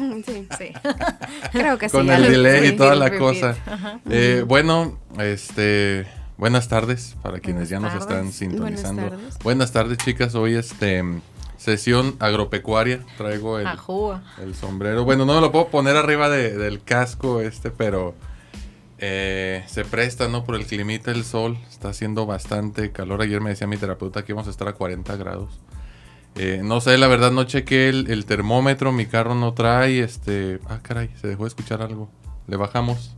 Sí, sí. Creo que sí. Con el delay y toda la cosa. Eh, bueno, este... Buenas tardes para quienes ya nos están sintonizando. Buenas tardes. Buenas tardes, chicas. Hoy este sesión agropecuaria. Traigo el, el sombrero. Bueno, no me lo puedo poner arriba del casco este, pero eh, se presta, ¿no? Por el climita, el sol. Está haciendo bastante calor. Ayer me decía mi terapeuta que íbamos a estar a 40 grados. Eh, no sé, la verdad no chequé el, el, termómetro. Mi carro no trae. Este. Ah, caray, se dejó de escuchar algo. Le bajamos.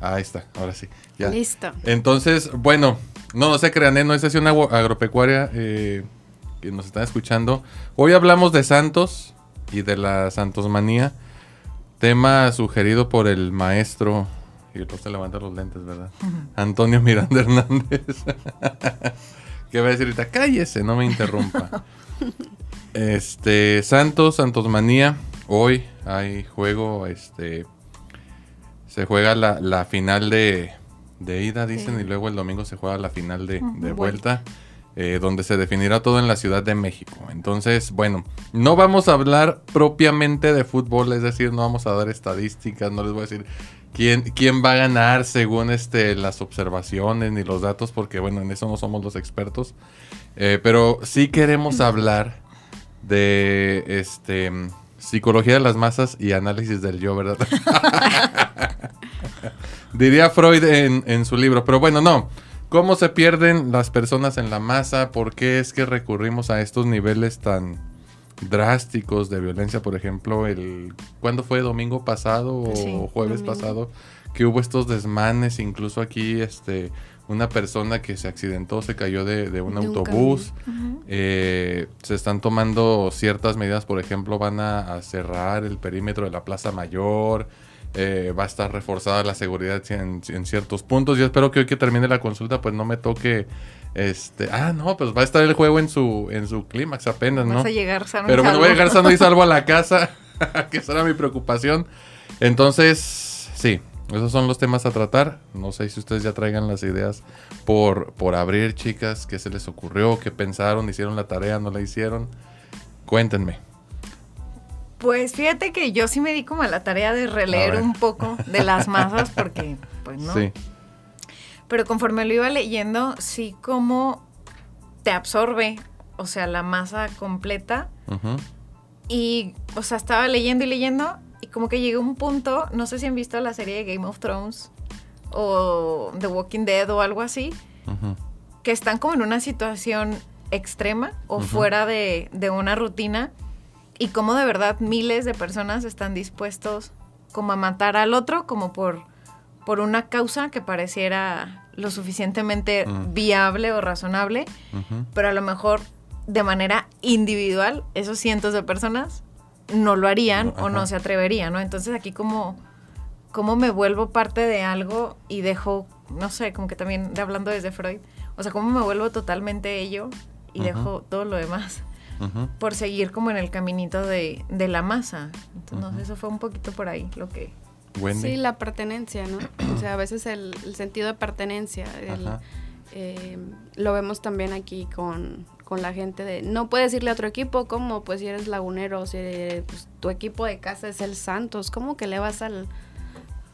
Ahí está, ahora sí. Ya. Listo. Entonces, bueno, no, no se crean, ¿eh? no es sesión agropecuaria eh, que nos están escuchando. Hoy hablamos de Santos y de la Santosmanía. Tema sugerido por el maestro. Y se levanta los lentes, ¿verdad? Antonio Miranda Hernández. ¿Qué va a decir ahorita? Cállese, no me interrumpa. este, Santos, Santosmanía. Hoy hay juego, este se juega la, final de, ida, dicen, y luego el domingo se juega la final de, vuelta. Eh, donde se definirá todo en la Ciudad de México. Entonces, bueno, no vamos a hablar propiamente de fútbol, es decir, no vamos a dar estadísticas, no les voy a decir quién, quién va a ganar según este, las observaciones ni los datos, porque bueno, en eso no somos los expertos. Eh, pero sí queremos hablar de este psicología de las masas y análisis del yo, ¿verdad? Diría Freud en, su libro. Pero bueno, no. ¿Cómo se pierden las personas en la masa? ¿Por qué es que recurrimos a estos niveles tan drásticos de violencia? Por ejemplo, el ¿cuándo fue? ¿Domingo pasado o jueves pasado? Que hubo estos desmanes, incluso aquí este, una persona que se accidentó, se cayó de, un autobús. Eh, se están tomando ciertas medidas, por ejemplo, van a cerrar el perímetro de la Plaza Mayor. Eh, va a estar reforzada la seguridad en, ciertos puntos. Yo espero que hoy que termine la consulta, pues no me toque. Este, ah, no, pues va a estar el juego en su, en su clímax apenas, ¿no? Vas a llegar sano Pero bueno, voy a llegar sano y salvo a la casa, que esa era mi preocupación. Entonces, sí, esos son los temas a tratar. No sé si ustedes ya traigan las ideas por, por abrir, chicas, qué se les ocurrió, qué pensaron, hicieron la tarea, no la hicieron. Cuéntenme. Pues fíjate que yo sí me di como a la tarea de releer un poco de las masas porque, pues no. Sí. Pero conforme lo iba leyendo, sí como te absorbe, o sea, la masa completa. Y, o sea, estaba leyendo y leyendo y como que llegó un punto, no sé si han visto la serie de Game of Thrones o The Walking Dead o algo así, que están como en una situación extrema o fuera de, de una rutina y cómo de verdad miles de personas están dispuestos como a matar al otro como por, por una causa que pareciera lo suficientemente viable o razonable, pero a lo mejor de manera individual esos cientos de personas no lo harían o no se atreverían, ¿no? Entonces aquí como, como me vuelvo parte de algo y dejo, no sé, como que también de hablando desde Freud, o sea, cómo me vuelvo totalmente ello y dejo todo lo demás por seguir como en el caminito de, la masa. Entonces, eso fue un poquito por ahí lo que... Sí, la pertenencia, ¿no? o sea, a veces el, sentido de pertenencia, eh, lo vemos también aquí con, la gente de, no puedes irle a otro equipo, como pues si eres lagunero, si pues, tu equipo de casa es el Santos, ¿cómo que le vas al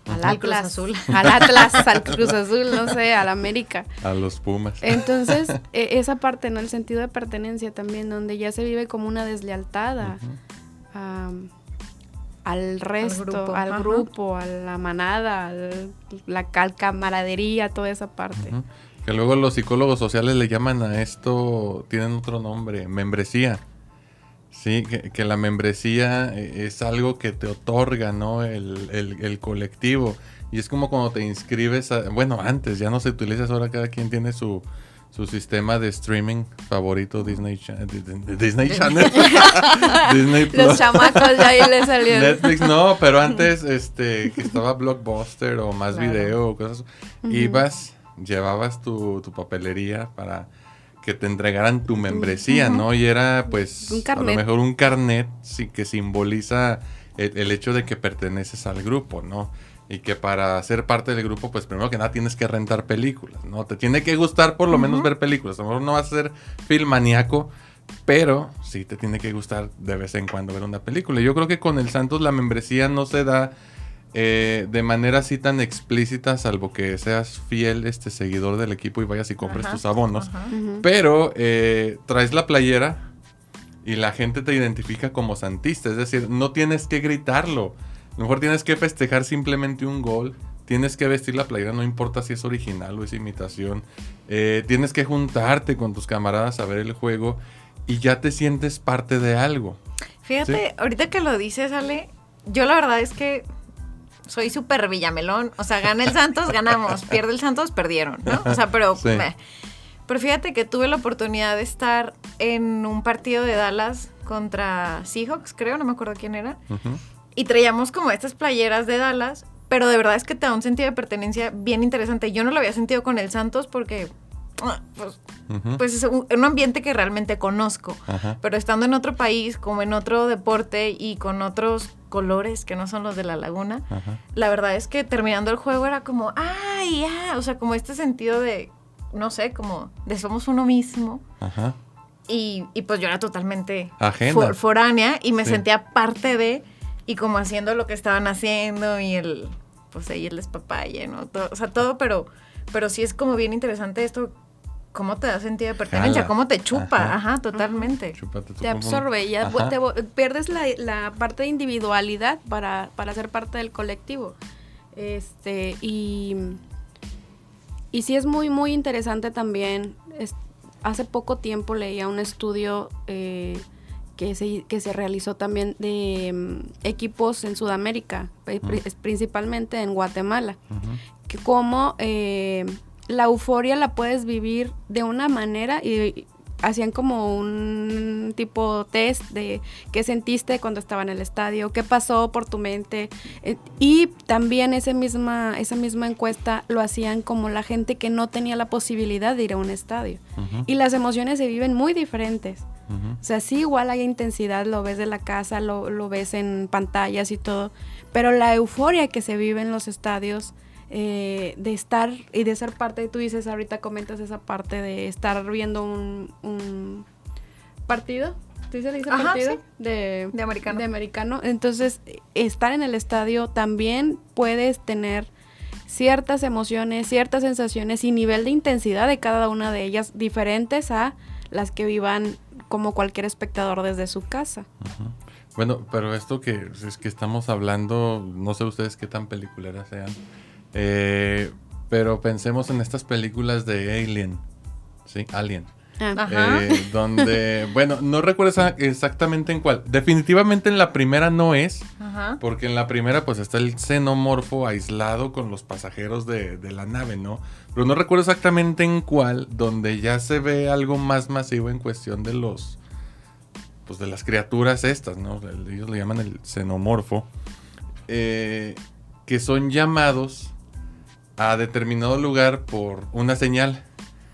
al Atlas, Azul. al Atlas, al Cruz Azul, no sé, al América. A los Pumas. Entonces, e, esa parte, ¿no? El sentido de pertenencia también, donde ya se vive como una deslealtad al resto, al grupo, a la manada, la camaradería, toda esa parte. Que luego los psicólogos sociales le llaman a esto, tienen otro nombre, membresía. Sí, que, la membresía eh, es algo que te otorga, ¿no? El, colectivo. Y es como cuando te inscribes, bueno, antes ya no se utiliza, ahora cada quien tiene su, su sistema de streaming favorito, Disney, Disney Channel. Disney Plus. Los chamacos ya ahí le salieron. Netflix no, pero antes este, que estaba Blockbuster o más video o cosas. Ibas, llevabas tu, tu papelería para que te entregaran tu membresía, ¿no? Y era pues a lo mejor un carnet sí, que simboliza el, hecho de que perteneces al grupo, ¿no? Y que para ser parte del grupo, pues primero que nada tienes que rentar películas, ¿no? Te tiene que gustar por lo menos ver películas. A lo mejor no vas a ser filmaniaco, Pero sí te tiene que gustar de vez en cuando ver una película. Yo creo que con el Santos la membresía no se da eh, de manera así tan explícita, salvo que seas fiel este seguidor del equipo y vayas y compres tus abonos. Pero eh, traes la playera y la gente te identifica como santista. Es decir, no tienes que gritarlo. A lo mejor tienes que festejar simplemente un gol. Tienes que vestir la playera, no importa si es original o es imitación. Eh, tienes que juntarte con tus camaradas a ver el juego y ya te sientes parte de algo. Fíjate, ahorita que lo dices, Ale, yo la verdad es que soy súper villamelón. O sea, gana el Santos, ganamos. Pierde el Santos, perdieron, ¿no? O sea, pero... Pero fíjate que tuve la oportunidad de estar en un partido de Dallas contra Seahawks, creo, no me acuerdo quién era. Y traíamos como estas playeras de Dallas, pero de verdad es que te da un sentido de pertenencia bien interesante. Yo no lo había sentido con el Santos porque ah, pues, pues, es un, ambiente que realmente conozco. Pero estando en otro país, como en otro deporte y con otros colores que no son los de la laguna, la verdad es que terminando el juego era como, ay, ya, o sea, como este sentido de no sé, como de somos uno mismo. Ajá. Y, pues yo era totalmente foránea y me sentía parte de, y como haciendo lo que estaban haciendo y el, pues ahí el despapalle, ¿no? o sea, todo, pero, pero sí es como bien interesante esto, cómo te da sentido de pertenencia, cómo te chupa, ajá, totalmente. te, absorbe, ya te, pierdes la, la, parte de individualidad para, para ser parte del colectivo. Este, y y sí es muy, muy interesante también. hace poco tiempo leía un estudio eh, que, se, que se realizó también de mm, equipos en Sudamérica, principalmente en Guatemala, que como eh, la euforia la puedes vivir de una manera y, hacían como un tipo test de qué sentiste cuando estaba en el estadio, qué pasó por tu mente. Eh, y también esa misma, esa misma encuesta lo hacían como la gente que no tenía la posibilidad de ir a un estadio. Y las emociones se viven muy diferentes. O sea, sí, igual hay intensidad, lo ves de la casa, lo, lo ves en pantallas y todo, pero la euforia que se vive en los estadios eh, de estar y de ser parte, tú dices ahorita comentas esa parte de estar viendo un, partido, ¿tú dices partido? De, de, americano. De americano. Entonces, estar en el estadio también puedes tener ciertas emociones, ciertas sensaciones y nivel de intensidad de cada una de ellas diferentes a las que vivan como cualquier espectador desde su casa. Bueno, pero esto que es que estamos hablando, no sé ustedes qué tan peliculeras sean, eh, pero pensemos en estas películas de Alien, ¿sí? Alien. Ah. Eh, donde, bueno, no recuerdo exactamente en cuál. Definitivamente en la primera no es, porque en la primera pues está el xenomorfo aislado con los pasajeros de, la nave, ¿no? Pero no recuerdo exactamente en cuál, donde ya se ve algo más masivo en cuestión de los, pues de las criaturas estas, ¿no? Ellos le llaman el xenomorfo, eh, que son llamados a determinado lugar por una señal.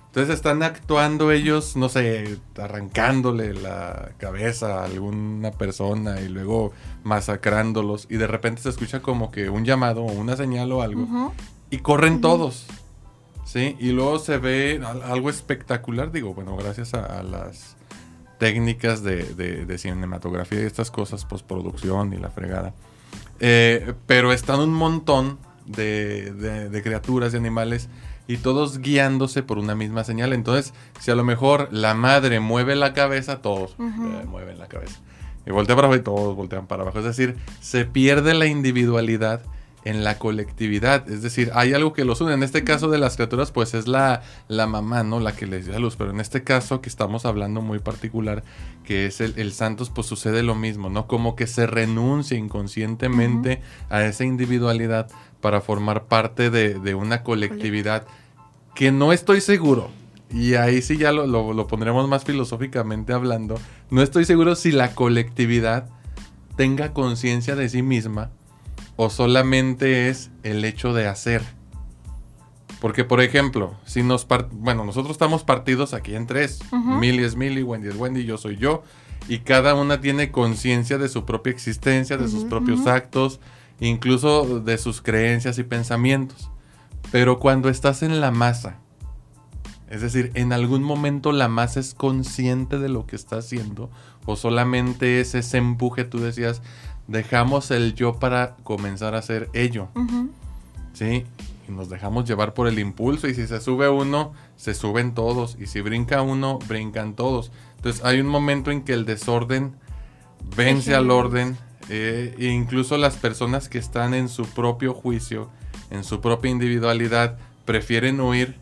Entonces están actuando ellos, no sé, arrancándole la cabeza a alguna persona y luego masacrándolos y de repente se escucha como que un llamado o una señal o algo y corren todos. ¿Sí? Y luego se ve algo espectacular, digo, bueno, gracias a, las técnicas de, cinematografía y estas cosas, postproducción y la fregada. Eh, pero están un montón de, criaturas y animales y todos guiándose por una misma señal. Entonces, si a lo mejor la madre mueve la cabeza, todos eh, mueven la cabeza. Y voltea para abajo y todos voltean para abajo. Es decir, se pierde la individualidad en la colectividad. Es decir, hay algo que los une. En este caso de las criaturas, pues es la, la mamá, ¿no? La que les dio a luz. Pero en este caso que estamos hablando muy particular, que es el, el Santos, pues sucede lo mismo, ¿no? Como que se renuncia inconscientemente a esa individualidad para formar parte de, una colectividad que no estoy seguro. Y ahí sí ya lo, lo, pondremos más filosóficamente hablando. No estoy seguro si la colectividad tenga conciencia de sí misma o solamente es el hecho de hacer. Porque, por ejemplo, si nos bueno, nosotros estamos partidos aquí en tres. Milly es Milly, Wendy es Wendy, yo soy yo. Y cada una tiene conciencia de su propia existencia, de sus propios actos, incluso de sus creencias y pensamientos. Pero cuando estás en la masa, Es decir, en algún momento la masa es consciente de lo que está haciendo o solamente es ese empuje, tú decías, dejamos el yo para comenzar a hacer ello. ¿Sí? Y nos dejamos llevar por el impulso y si se sube uno, se suben todos y si brinca uno, brincan todos. Entonces hay un momento en que el desorden vence al orden eh, e incluso las personas que están en su propio juicio, en su propia individualidad, prefieren huir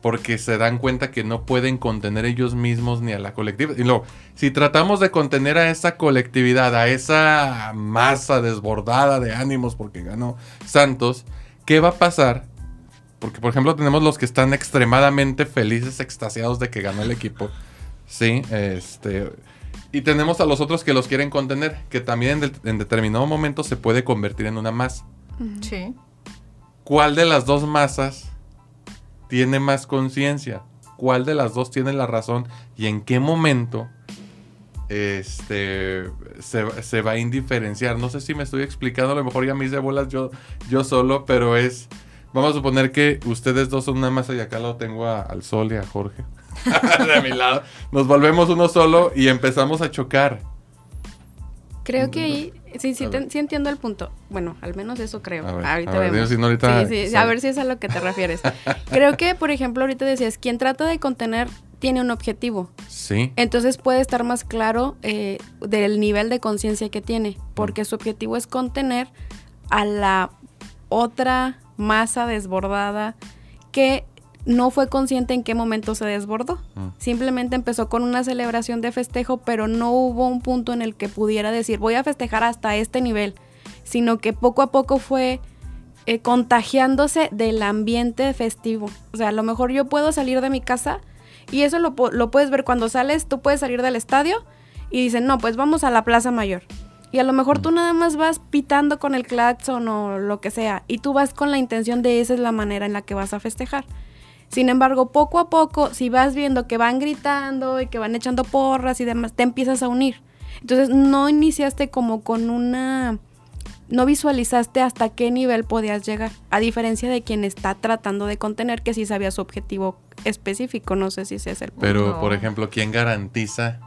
porque se dan cuenta que no pueden contener ellos mismos ni a la colectividad. Y luego, si tratamos de contener a esa colectividad, a esa masa desbordada de ánimos porque ganó Santos, ¿qué va a pasar? Porque, por ejemplo, tenemos los que están extremadamente felices, extasiados de que ganó el equipo. Sí, este. Y tenemos a los otros que los quieren contener, que también en, determinado momento se puede convertir en una masa. Sí. ¿Cuál de las dos masas tiene más conciencia? ¿Cuál de las dos tiene la razón? ¿Y en qué momento este, se, va a indiferenciar? No sé si me estoy explicando, a lo mejor ya me hice bolas yo, yo solo, pero es... Vamos a suponer que ustedes dos son una masa y acá lo tengo al sol y a Jorge. de mi lado. Nos volvemos uno solo y empezamos a chocar. Creo que ahí, sí, sí, sí entiendo el punto. Bueno, al menos eso creo. ahorita vemos. sí, sí, a ver si es a lo que te refieres. creo que, por ejemplo, ahorita decías, quien trata de contener tiene un objetivo. Sí. Entonces puede estar más claro eh, del nivel de conciencia que tiene, porque su objetivo es contener a la otra masa desbordada que no fue consciente en qué momento se desbordó. Mm. Simplemente empezó con una celebración de festejo, pero no hubo un punto en el que pudiera decir voy a festejar hasta este nivel, sino que poco a poco fue eh, contagiándose del ambiente festivo. O sea, a lo mejor yo puedo salir de mi casa y eso lo, lo puedes ver cuando sales, tú puedes salir del estadio y dicen, no, pues vamos a la Plaza Mayor. Y a lo mejor tú nada más vas pitando con el claxon o lo que sea, y tú vas con la intención de esa es la manera en la que vas a festejar. Sin embargo, poco a poco, si vas viendo que van gritando y que van echando porras y demás, te empiezas a unir. Entonces, no iniciaste como con una... No visualizaste hasta qué nivel podías llegar, a diferencia de quien está tratando de contener, que sí sabía su objetivo específico, no sé si ese es el punto. Pero, por ejemplo, ¿quién garantiza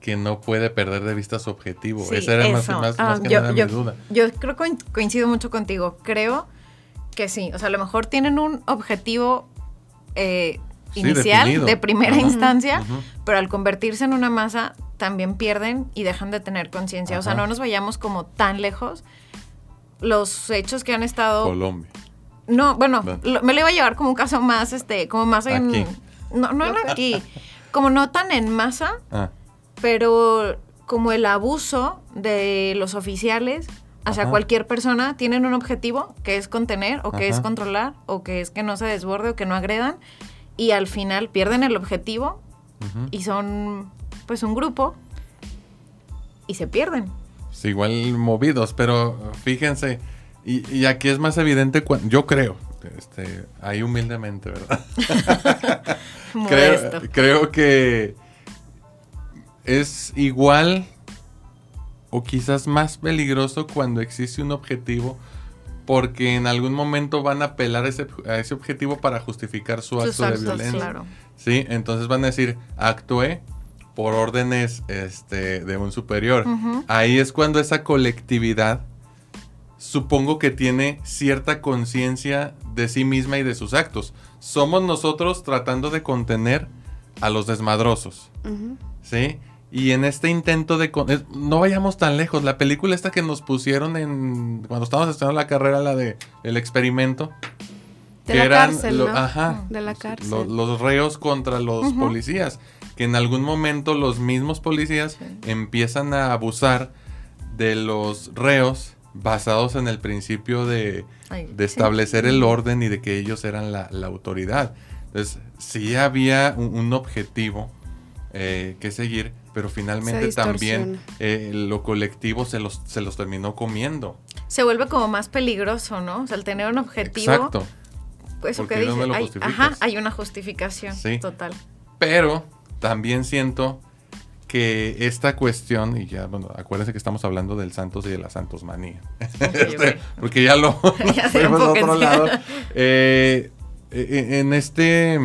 que no puede perder de vista su objetivo? Esa era más, más, ah, que nada mi duda. Yo creo que coincido mucho contigo. Creo que sí. O sea, a lo mejor tienen un objetivo eh, inicial, de primera instancia, pero al convertirse en una masa también pierden y dejan de tener conciencia. O sea, no nos vayamos como tan lejos. Los hechos que han estado... Colombia. No, bueno, me lo iba a llevar como un caso más, este, como más en... No, no aquí. Como no tan en masa, ah. pero como el abuso de los oficiales hacia cualquier persona tienen un objetivo que es contener o que es controlar o que es que no se desborde o que no agredan y al final pierden el objetivo y son pues un grupo y se pierden. Sí, igual movidos, pero fíjense, y, aquí es más evidente, cuando, yo creo, este, ahí humildemente, ¿verdad? creo, creo que es igual o quizás más peligroso cuando existe un objetivo porque en algún momento van a apelar a ese, a ese objetivo para justificar su acto de violencia. Sí, entonces van a decir, actué por órdenes este, de un superior. Ahí es cuando esa colectividad supongo que tiene cierta conciencia de sí misma y de sus actos. Somos nosotros tratando de contener a los desmadrosos. ¿Sí? Y en este intento de... No vayamos tan lejos. La película esta que nos pusieron en... Cuando estábamos estudiando la carrera, la de El Experimento. De la cárcel, Ajá. De la cárcel. los reos contra los policías. Que en algún momento los mismos policías empiezan a abusar de los reos basados en el principio de, de establecer el orden y de que ellos eran la, autoridad. Entonces, sí había un, objetivo eh, que seguir, pero finalmente también eh, lo colectivo se los, se los terminó comiendo. Se vuelve como más peligroso, ¿no? O sea, el tener un objetivo. Exacto. Pues eso que dice, hay, ajá, hay una justificación sí. total. Pero también siento que esta cuestión, y ya, bueno, acuérdense que estamos hablando del Santos y de la Santos Manía. Este, porque ya lo ya fuimos a otro lado. Eh, e, e, en este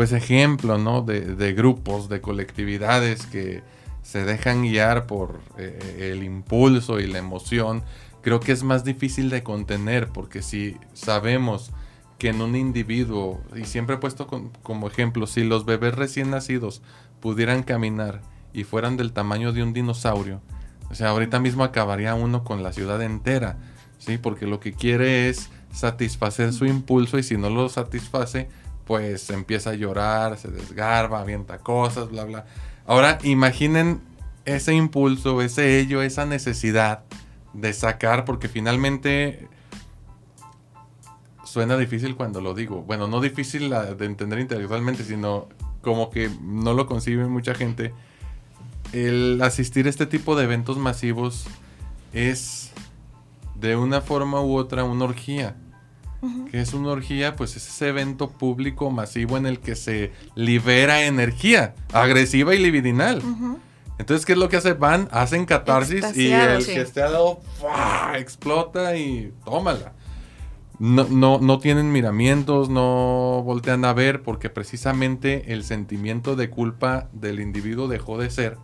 pues ejemplo, ¿no? De, grupos, de colectividades que se dejan guiar por eh, el impulso y la emoción, creo que es más difícil de contener, porque si sabemos que en un individuo, y siempre he puesto como ejemplo, si los bebés recién nacidos pudieran caminar y fueran del tamaño de un dinosaurio, o sea, ahorita mismo acabaría uno con la ciudad entera, ¿sí? Porque lo que quiere es satisfacer su impulso y si no lo satisface, pues empieza a llorar, se desgarba, avienta cosas, bla, bla. Ahora imaginen ese impulso, ese ello, esa necesidad de sacar, porque finalmente suena difícil cuando lo digo. Bueno, no difícil de entender intelectualmente, sino como que no lo concibe mucha gente el asistir a este tipo de eventos masivos es de una forma u otra una orgía. Que es una orgía? Pues es ese evento público masivo en el que se libera energía agresiva y libidinal. Entonces, ¿qué es lo que hace? Van, hacen catarsis y el que esté al lado explota y tómala. No, no, no tienen miramientos, no voltean a ver porque precisamente el sentimiento de culpa del individuo dejó de ser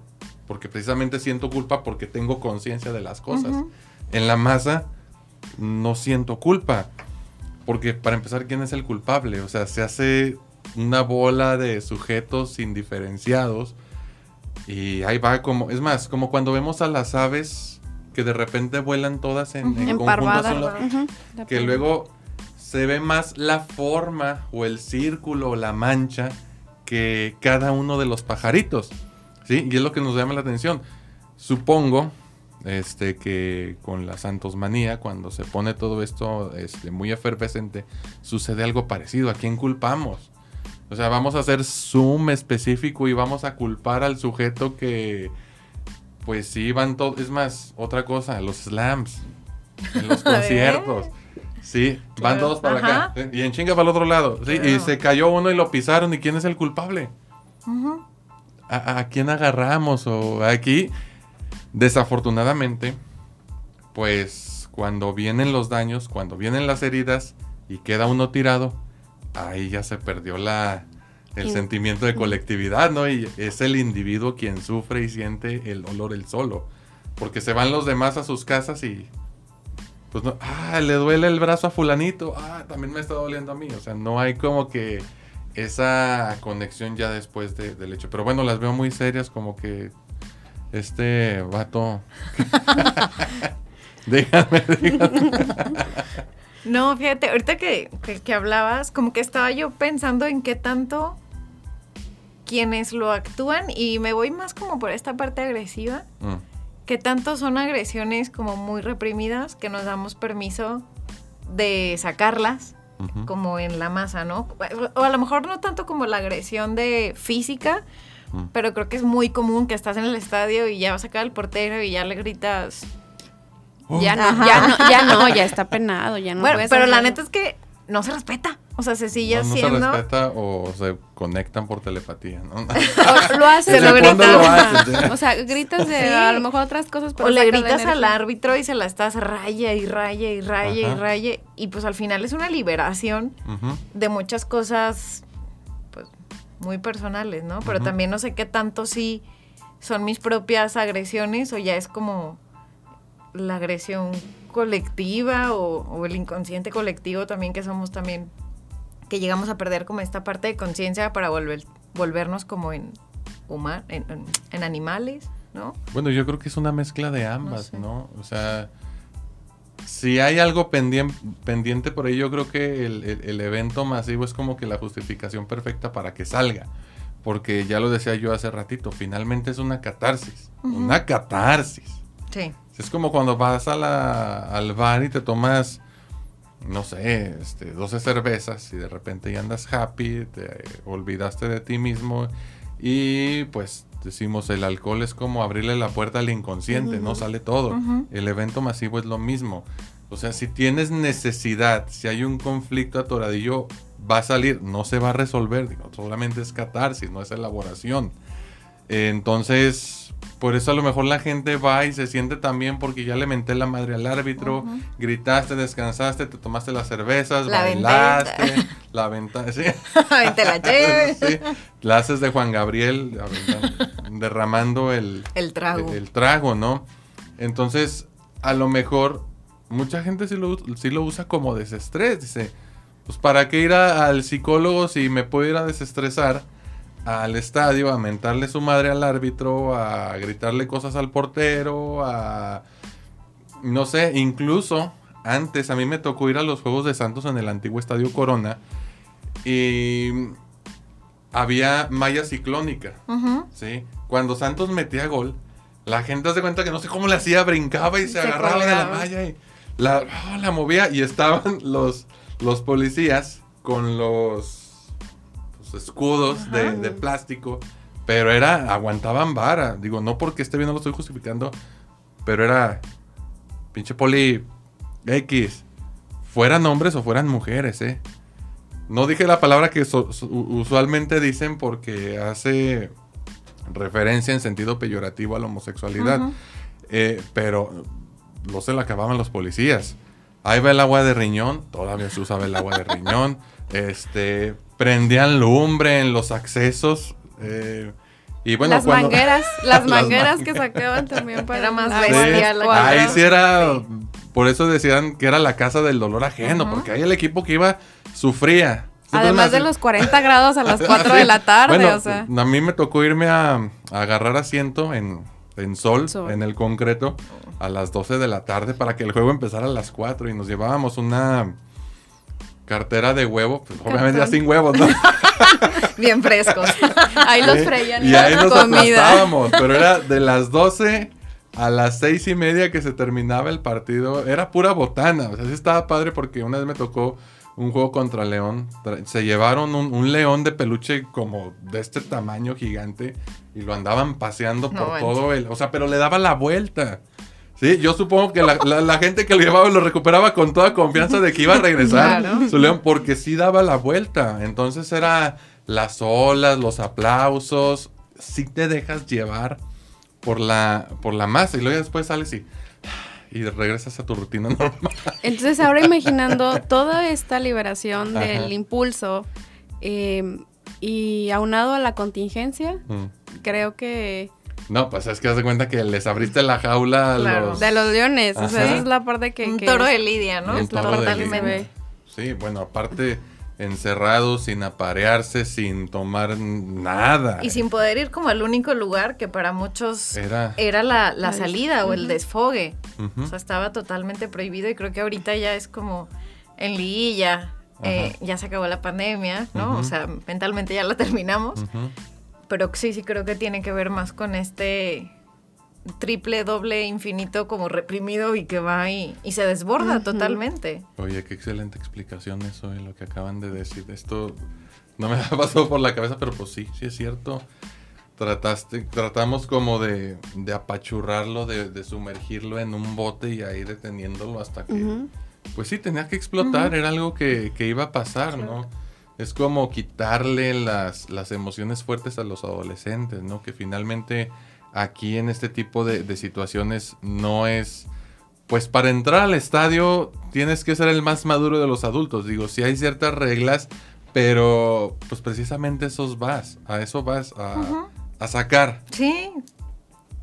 porque precisamente siento culpa porque tengo conciencia de las cosas. En la masa no siento culpa, porque para empezar, ¿quién es el culpable? O sea, se hace una bola de sujetos indiferenciados y ahí va como, es más, como cuando vemos a las aves que de repente vuelan todas en, en conjunto, que luego se ve más la forma o el círculo o la mancha que cada uno de los pajaritos. ¿sí? Y es lo que nos llama la atención. Supongo este, que con la Santosmanía, cuando se pone todo esto este, muy efervescente, sucede algo parecido. ¿A quién culpamos? O sea, vamos a hacer zoom específico y vamos a culpar al sujeto que, pues sí, van todos. Es más, otra cosa, los slams, en los conciertos. Sí, van todos para acá. Y en chinga para el otro lado. Sí, Y se cayó uno y lo pisaron. ¿Y quién es el culpable? ¿a, quién agarramos? O aquí, desafortunadamente, pues cuando vienen los daños, cuando vienen las heridas y queda uno tirado, ahí ya se perdió la, el sentimiento de colectividad, ¿no? Y es el individuo quien sufre y siente el dolor el solo. Porque se van los demás a sus casas y. Pues no. Ah, le duele el brazo a Fulanito. Ah, también me está doliendo a mí. O sea, no hay como que esa conexión ya después del hecho. Pero bueno, las veo muy serias, como que este vato. dígame, dígame. No, fíjate, ahorita que, que, hablabas, como que estaba yo pensando en qué tanto quienes lo actúan, y me voy más como por esta parte agresiva, mm. que tanto son agresiones como muy reprimidas que nos damos permiso de sacarlas como en la masa, ¿no? O a lo mejor no tanto como la agresión de física, pero creo que es muy común que estás en el estadio y ya vas a sacar al portero y ya le gritas. Oh. Ya, no, ya no, ya no, ya está penado, ya no bueno, Pero la neta es que no se respeta. O sea, se sigue haciendo. No se respeta o se conectan por telepatía, ¿no? O lo haces, lo gritas. O sea, gritas de a lo mejor otras cosas. o le gritas al árbitro y se la estás raya y raya y raya y raya. Y pues al final es una liberación de muchas cosas, muy personales, ¿no? Pero también no sé qué tanto sí son mis propias agresiones o ya es como la agresión colectiva o, el inconsciente colectivo también que somos también, que llegamos a perder como esta parte de conciencia para volver, volvernos como en, human, en, animales, ¿no? Bueno, yo creo que es una mezcla de ambas, ¿no? O sea, si hay algo pendiente, pendiente por ahí, yo creo que el, evento masivo es como que la justificación perfecta para que salga. Porque ya lo decía yo hace ratito, finalmente es una catarsis. Una catarsis. Sí. Es como cuando vas a la, al bar y te tomas, no sé, este, 12 cervezas y de repente ya andas happy, te olvidaste de ti mismo y pues decimos el alcohol es como abrirle la puerta al inconsciente, no sale todo. El evento masivo es lo mismo. O sea, si tienes necesidad, si hay un conflicto atoradillo, va a salir, no se va a resolver, digo, solamente es catarsis, no es elaboración. entonces, por eso a lo mejor la gente va y se siente también porque ya le menté la madre al árbitro, gritaste, descansaste, te tomaste las cervezas, la bailaste, la ventana, sí. la sí. La haces de Juan Gabriel derramando el, el trago. El, trago, ¿no? Entonces, a lo mejor mucha gente sí lo, sí lo usa como desestrés, dice, pues para qué ir al psicólogo si me puedo ir a desestresar al estadio a mentarle su madre al árbitro, a gritarle cosas al portero, a... No sé, incluso antes a mí me tocó ir a los Juegos de Santos en el antiguo Estadio Corona y había malla ciclónica, ¿sí? Cuando Santos metía gol, la gente hace cuenta que no sé cómo le hacía, brincaba y se, agarraba de la malla y la, oh, la movía y estaban los, los policías con los escudos de, plástico, pero era, aguantaban vara. Digo, no porque esté bien, no lo estoy justificando, pero era pinche poli X. Fueran hombres o fueran mujeres, ¿eh? No dije la palabra que usualmente dicen porque hace referencia en sentido peyorativo a la homosexualidad. Eh, pero no se la acababan los policías. Ahí va el agua de riñón, todavía se usaba el agua de riñón. Este, prendían lumbre en los accesos. Eh, y bueno, las mangueras, las mangueras que sacaban también para más bestia. ahí sí era, por eso decían que era la casa del dolor ajeno, porque ahí el equipo que iba sufría. Además de los 40 grados a las 4 de la tarde, o sea. A mí me tocó irme a, agarrar asiento en, sol, en el concreto, a las 12 de la tarde para que el juego empezara a las 4 y nos llevábamos una cartera de huevo, pues, obviamente ya sin huevos, ¿no? Bien frescos. Ahí los freían. Y ahí nos comida. pero era de las 12 a las seis y media que se terminaba el partido. Era pura botana. O sea, sí estaba padre porque una vez me tocó un juego contra León. Se llevaron un, león de peluche como de este tamaño gigante y lo andaban paseando por todo el... O sea, pero le daba la vuelta. Sí, yo supongo que la, gente que lo llevaba lo recuperaba con toda confianza de que iba a regresar su león, porque sí daba la vuelta. Entonces era las olas, los aplausos, sí te dejas llevar por la, por la masa y luego después sales y, y regresas a tu rutina normal. Entonces ahora imaginando toda esta liberación del impulso eh, y aunado a la contingencia, mm. creo que no, pues es que haz de cuenta que les abriste la jaula a los... De los leones, o sea, esa es la parte que... Un toro de Lidia, ¿no? Un toro Totalmente. Sí, bueno, aparte encerrado, sin aparearse, sin tomar nada. Y sin poder ir como al único lugar que para muchos era, era la, salida o el desfogue. O sea, estaba totalmente prohibido y creo que ahorita ya es como en liguilla, eh, ya se acabó la pandemia, ¿no? O sea, mentalmente ya la terminamos pero sí, sí creo que tiene que ver más con este triple, doble, infinito como reprimido y que va y, y se desborda totalmente. Oye, qué excelente explicación eso y lo que acaban de decir. Esto no me ha pasado por la cabeza, pero pues sí, sí es cierto. Trataste, tratamos como de, de apachurrarlo, de, sumergirlo en un bote y ahí deteniéndolo hasta que... Pues sí, tenía que explotar, era algo que, que iba a pasar, ¿no? Es como quitarle las, las, emociones fuertes a los adolescentes, ¿no? Que finalmente aquí en este tipo de, situaciones no es... Pues para entrar al estadio tienes que ser el más maduro de los adultos. Digo, si hay ciertas reglas, pero pues precisamente esos vas, a eso vas a, a sacar. Sí.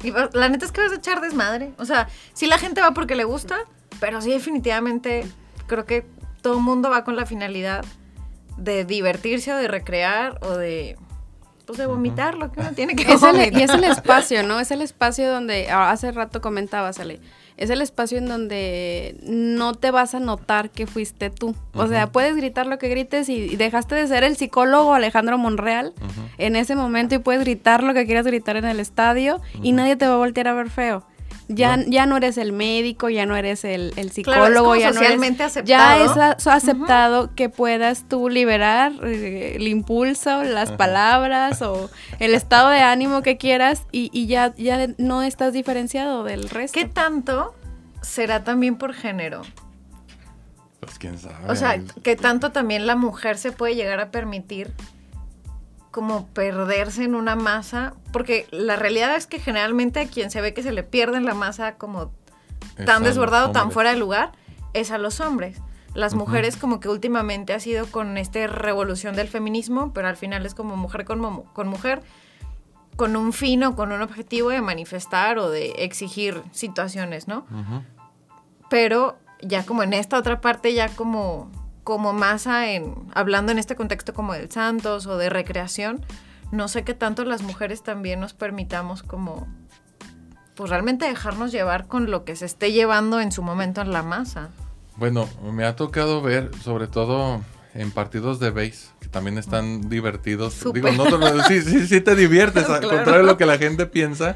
Y la neta es que vas a echar desmadre. O sea, sí la gente va porque le gusta, pero sí definitivamente creo que todo el mundo va con la finalidad de divertirse o de recrear o de pues de vomitar lo que uno tiene que es y es el espacio, ¿no? Es el espacio donde ah, hace rato comentaba, Sale. Es el espacio en donde no te vas a notar que fuiste tú. O sea, puedes gritar lo que grites y dejaste de ser el psicólogo Alejandro Monreal en ese momento y puedes gritar lo que quieras gritar en el estadio y nadie te va a voltear a ver feo. Ya ¿no? ya no eres el médico, ya no eres el, psicólogo, ya socialmente aceptado. Ya es aceptado que puedas tú liberar eh, el impulso, las palabras o el estado de ánimo que quieras y, ya, ya no estás diferenciado del resto. ¿Qué tanto será también por género? Pues quién sabe. O sea, que tanto también la mujer se puede llegar a permitir como perderse en una masa, porque la realidad es que generalmente a quien se ve que se le pierde en la masa como tan desbordado, tan fuera de lugar, es a los hombres. Las mujeres como que últimamente ha sido con esta revolución del feminismo, pero al final es como mujer con, con mujer, con un fin o con un objetivo de manifestar o de exigir situaciones, ¿no? Pero ya como en esta otra parte, ya como, como masa en, hablando en este contexto como del Santos o de recreación, no sé qué tanto las mujeres también nos permitamos como pues realmente dejarnos llevar con lo que se esté llevando en su momento en la masa. Bueno, me ha tocado ver, sobre todo en partidos de base, que también están divertidos. Digo, no, sí, sí, sí te diviertes, al contrario de lo que la gente piensa.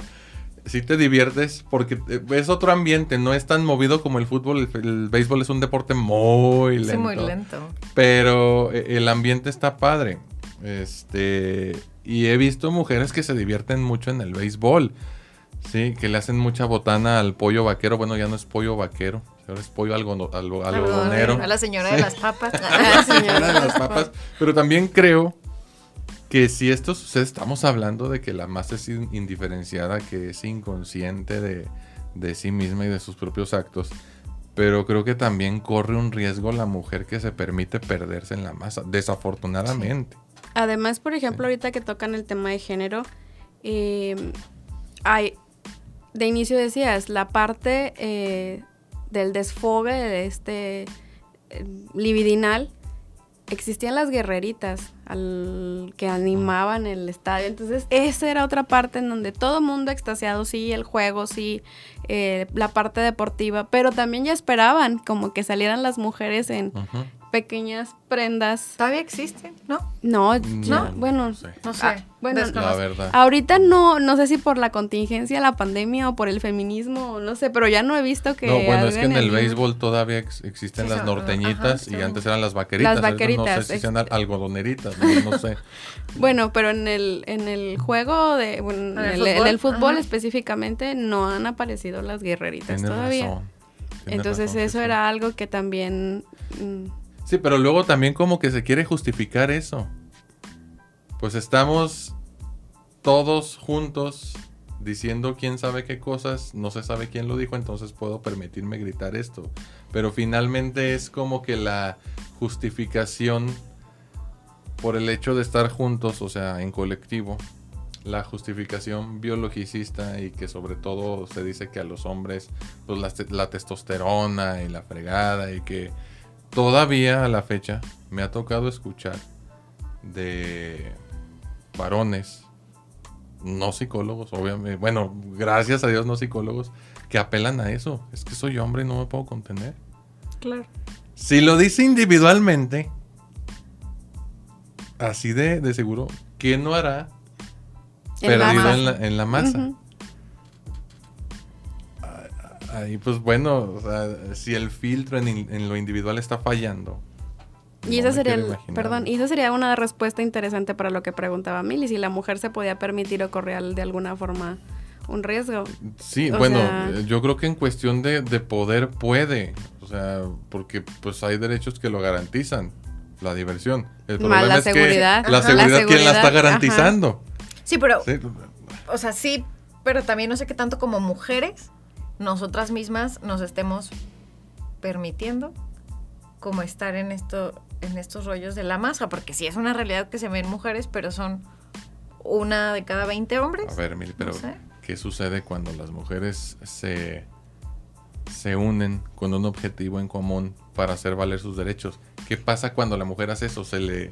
Sí te diviertes porque eh, es otro ambiente, no es tan movido como el fútbol. El, béisbol es un deporte muy lento. Sí, muy lento. Pero eh, el ambiente está padre. Este, y he visto mujeres que se divierten mucho en el béisbol. Sí, que le hacen mucha botana al pollo vaquero. Bueno, ya no es pollo vaquero, ahora es pollo algodonero. A la señora de las papas. A la señora de las papas. Pero también creo que si esto sucede, estamos hablando de que la masa es indiferenciada, que es inconsciente de, de sí misma y de sus propios actos. Pero creo que también corre un riesgo la mujer que se permite perderse en la masa, desafortunadamente. Además, por ejemplo, ahorita que tocan el tema de género, eh, hay, de inicio decías, la parte eh, del desfogue, de este eh, libidinal, existían las guerreritas al, que animaban el estadio. Entonces, esa era otra parte en donde todo mundo extasiado, sí, el juego, sí, eh, la parte deportiva, pero también ya esperaban como que salieran las mujeres en, pequeñas prendas. ¿Todavía existen? ¿No? No, no, bueno, no sé. Ah, bueno, la verdad. Ahorita no, no sé si por la contingencia, la pandemia o por el feminismo, no sé, pero ya no he visto que. No, bueno, es que en el, béisbol todavía existen las norteñitas y antes eran las vaqueritas. Las vaqueritas. No sé si sean algodoneritas, no, sé. bueno, pero en el, en el juego de. en, el, fútbol, específicamente no han aparecido las guerreritas todavía. Entonces, eso era algo que también. Mm, Sí, pero luego también como que se quiere justificar eso. Pues estamos todos juntos diciendo quién sabe qué cosas, no se sabe quién lo dijo, entonces puedo permitirme gritar esto. Pero finalmente es como que la justificación por el hecho de estar juntos, o sea, en colectivo, la justificación biologicista y que sobre todo se dice que a los hombres, pues la, la testosterona y la fregada y que todavía a la fecha me ha tocado escuchar de varones, no psicólogos, obviamente, bueno, gracias a Dios no psicólogos, que apelan a eso. Es que soy hombre y no me puedo contener. Claro. Si lo dice individualmente, así de, seguro, ¿qué no hará perdido en la, masa? Ahí pues bueno, o sea, si el filtro en, lo individual está fallando. Y esa sería, perdón, y esa sería una respuesta interesante para lo que preguntaba Mili, si la mujer se podía permitir o correr de alguna forma un riesgo. Sí, bueno, yo creo que en cuestión de, poder puede, o sea, porque pues hay derechos que lo garantizan, la diversión. El problema la es seguridad. que la seguridad, ¿quién la está garantizando? Sí, pero, o sea, sí, pero también no sé qué tanto como mujeres nosotras mismas nos estemos permitiendo como estar en esto en estos rollos de la masa, porque sí es una realidad que se ven mujeres, pero son una de cada 20 hombres. A ver, Mil, pero ¿qué sucede cuando las mujeres se, se unen con un objetivo en común para hacer valer sus derechos? ¿Qué pasa cuando la mujer hace eso? Se le,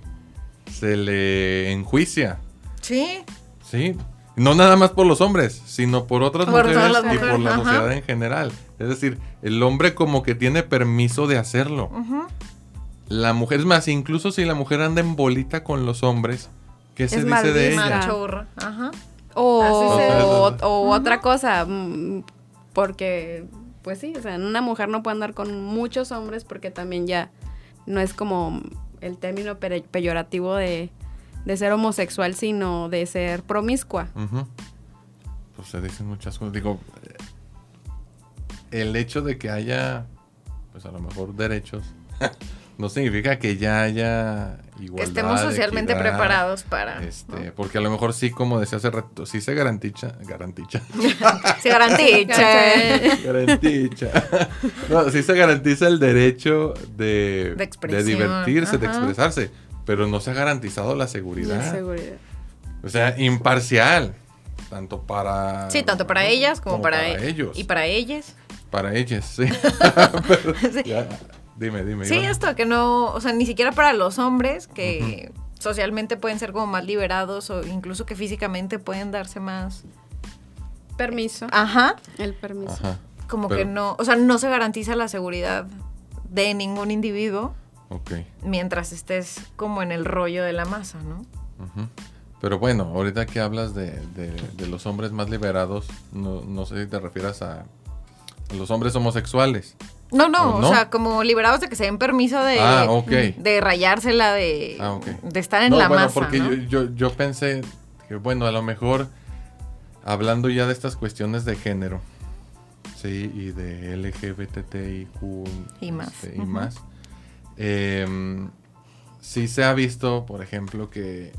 se le enjuicia. Sí. Sí, no nada más por los hombres, sino por otras mujeres, y por la sociedad en general. Es decir, el hombre como que tiene permiso de hacerlo. La mujer, es más, incluso si la mujer anda en bolita con los hombres, ¿qué se dice de ella? Ajá. O, o otra cosa, mm, porque, pues sí, o sea, una mujer no puede andar con muchos hombres porque también ya no es como el término peyorativo de de ser homosexual, sino de ser promiscua. Pues se dicen muchas cosas. Digo, el hecho de que haya, pues a lo mejor derechos, no significa que ya haya igualdad. Que estemos socialmente preparados para. Este, Porque a lo mejor sí, como decía hace rato, sí se garantiza. Garantiza. se garantiza. garantiza. no, sí se garantiza el derecho de, de, divertirse, de expresarse. Pero no se ha garantizado la seguridad. La seguridad. O sea, imparcial. Tanto para. Sí, tanto para ellas como, para, e- ellos. Y para ellas. Para ellas, sí. Dime, dime. Sí, esto, que no, o sea, ni siquiera para los hombres que socialmente pueden ser como más liberados o incluso que físicamente pueden darse más permiso. Ajá. El permiso. Como que no, o sea, no se garantiza la seguridad de ningún individuo. Ok. Mientras estés como en el rollo de la masa, ¿no? Pero bueno, ahorita que hablas de, los hombres más liberados, no, no sé si te refieras a los hombres homosexuales. No, no, o, sea, como liberados de que se den permiso de, ah, de rayársela, de, ah, de estar en la bueno, Porque yo, yo, pensé que, bueno, a lo mejor hablando ya de estas cuestiones de género, sí, y de LGBTIQ y más, este, y más em, sí se ha visto, por ejemplo, que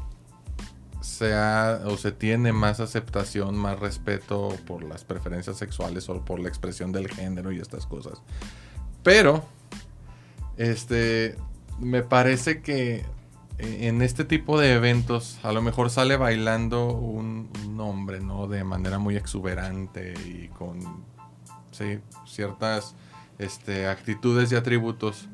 se ha o se tiene más aceptación, más respeto por las preferencias sexuales o por la expresión del género y estas cosas. Pero, este, me parece que en este tipo de eventos a lo mejor sale bailando un, hombre, ¿no? De manera muy exuberante y con ciertas este, actitudes y atributos